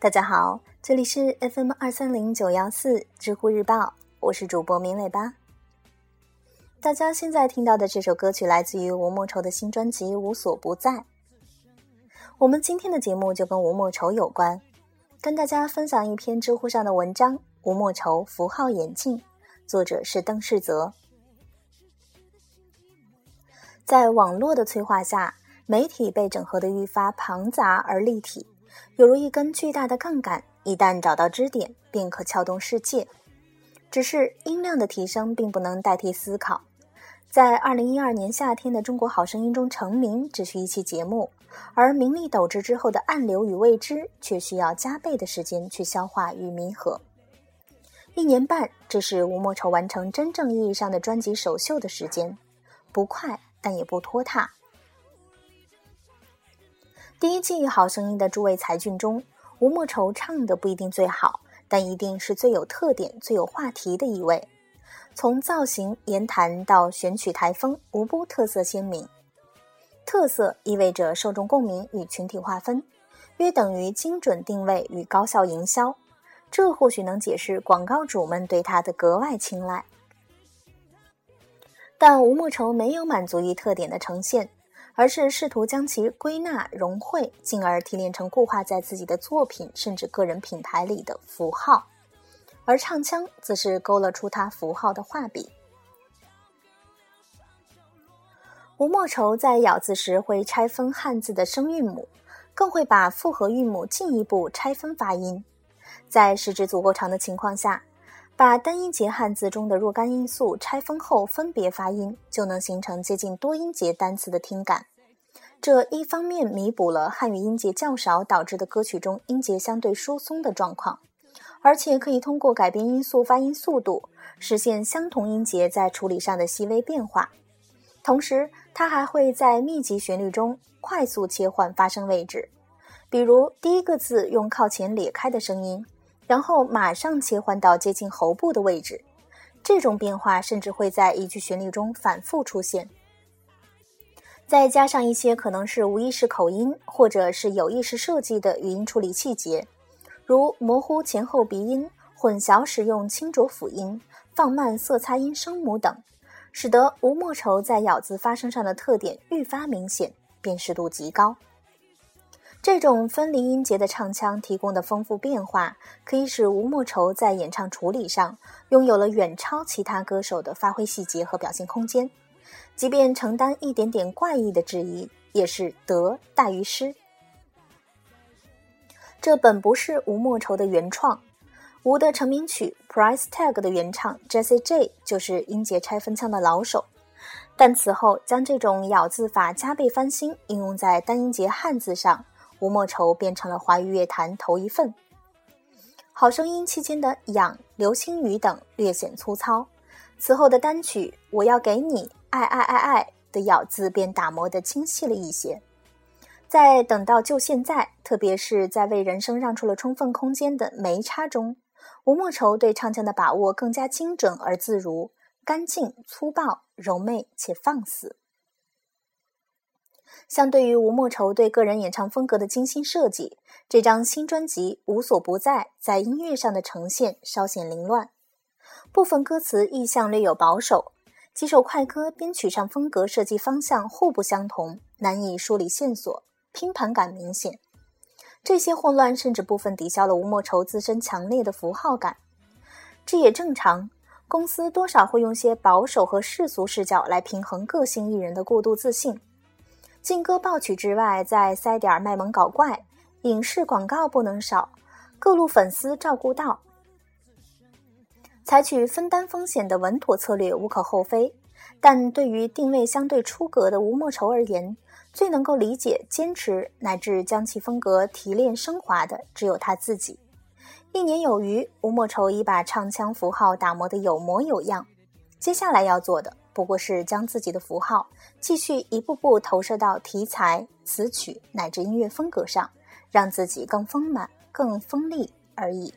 大家好，这里是 FM 二三零九幺四知乎日报，我是主播明磊吧。大家现在听到的这首歌曲来自于吴莫愁的新专辑《无所不在》。我们今天的节目就跟吴莫愁有关，跟大家分享一篇知乎上的文章《吴莫愁符号眼镜》，作者是邓世泽。在网络的催化下，媒体被整合的愈发庞杂而立体。犹如一根巨大的杠杆，一旦找到支点，便可撬动世界。只是音量的提升并不能代替思考。在二零一二年夏天的《中国好声音》中成名，只需一期节目；而名利斗志之后的暗流与未知，却需要加倍的时间去消化与弥合。一年半，这是吴莫愁完成真正意义上的专辑首秀的时间，不快，但也不拖沓。第一季《好声音》的诸位才俊中，吴莫愁唱的不一定最好，但一定是最有特点、最有话题的一位。从造型、言谈到选曲台风，无不特色鲜明。特色意味着受众共鸣与群体划分，约等于精准定位与高效营销。这或许能解释广告主们对他的格外青睐。但吴莫愁没有满足于特点的呈现。而是试图将其归纳融汇，进而提炼成固化在自己的作品甚至个人品牌里的符号，而唱腔则是勾勒出他符号的画笔。吴莫愁在咬字时会拆分汉字的声韵母，更会把复合韵母进一步拆分发音，在时值足够长的情况下。把单音节汉字中的若干因素拆分后分别发音，就能形成接近多音节单词的听感。这一方面弥补了汉语音节较少导致的歌曲中音节相对疏松的状况，而且可以通过改变音素发音速度，实现相同音节在处理上的细微变化。同时，它还会在密集旋律中快速切换发声位置，比如第一个字用靠前咧开的声音。然后马上切换到接近喉部的位置，这种变化甚至会在一句旋律中反复出现。再加上一些可能是无意识口音，或者是有意识设计的语音处理细节，如模糊前后鼻音、混淆使用清浊辅音、放慢色擦音声母等，使得吴莫愁在咬字发声上的特点愈发明显，辨识度极高。这种分离音节的唱腔提供的丰富变化，可以使吴莫愁在演唱处理上拥有了远超其他歌手的发挥细节和表现空间。即便承担一点点怪异的质疑，也是得大于失。这本不是吴莫愁的原创，吴的成名曲《Price Tag》的原唱 Jessie J 就是音节拆分腔的老手，但此后将这种咬字法加倍翻新，应用在单音节汉字上。吴莫愁变成了华语乐坛头一份，《好声音》期间的“痒”“流星雨”等略显粗糙，此后的单曲《我要给你爱爱爱爱》的咬字便打磨得精细了一些。在等到就现在，特别是在为人生让出了充分空间的没差中，吴莫愁对唱腔的把握更加精准而自如，干净、粗暴、柔媚且放肆。相对于吴莫愁对个人演唱风格的精心设计，这张新专辑《无所不在》在音乐上的呈现稍显凌乱，部分歌词意象略有保守，几首快歌编曲上风格设计方向互不相同，难以梳理线索，拼盘感明显。这些混乱甚至部分抵消了吴莫愁自身强烈的符号感，这也正常。公司多少会用些保守和世俗视角来平衡个性艺人的过度自信。劲歌爆曲之外，再塞点卖萌搞怪，影视广告不能少，各路粉丝照顾到。采取分担风险的稳妥策略无可厚非，但对于定位相对出格的吴莫愁而言，最能够理解、坚持乃至将其风格提炼升华的，只有他自己。一年有余，吴莫愁已把唱腔符号打磨得有模有样，接下来要做的。不过是将自己的符号继续一步步投射到题材、词曲乃至音乐风格上，让自己更丰满、更锋利而已。